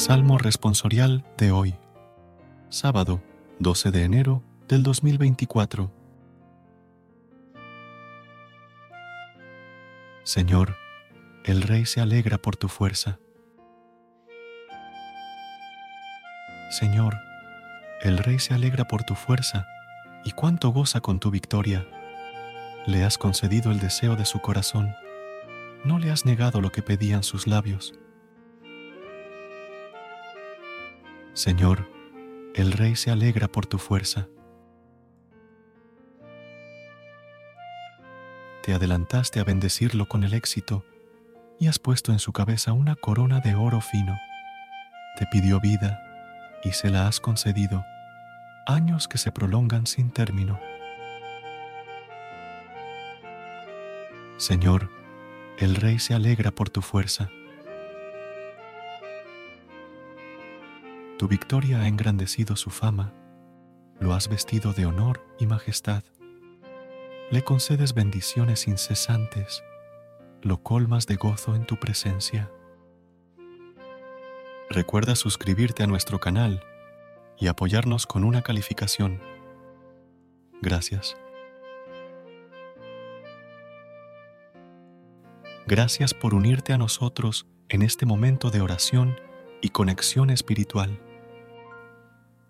Salmo responsorial de hoy, sábado 12 de enero del 2024. Señor, el Rey se alegra por tu fuerza. Señor, el Rey se alegra por tu fuerza y cuánto goza con tu victoria. Le has concedido el deseo de su corazón, no le has negado lo que pedían sus labios. Señor, el Rey se alegra por tu fuerza. Te adelantaste a bendecirlo con el éxito y has puesto en su cabeza una corona de oro fino. Te pidió vida y se la has concedido, años que se prolongan sin término. Señor, el Rey se alegra por tu fuerza. Tu victoria ha engrandecido su fama, lo has vestido de honor y majestad. Le concedes bendiciones incesantes, lo colmas de gozo en tu presencia. Recuerda suscribirte a nuestro canal y apoyarnos con una calificación. Gracias. Gracias por unirte a nosotros en este momento de oración y conexión espiritual.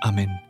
Amén.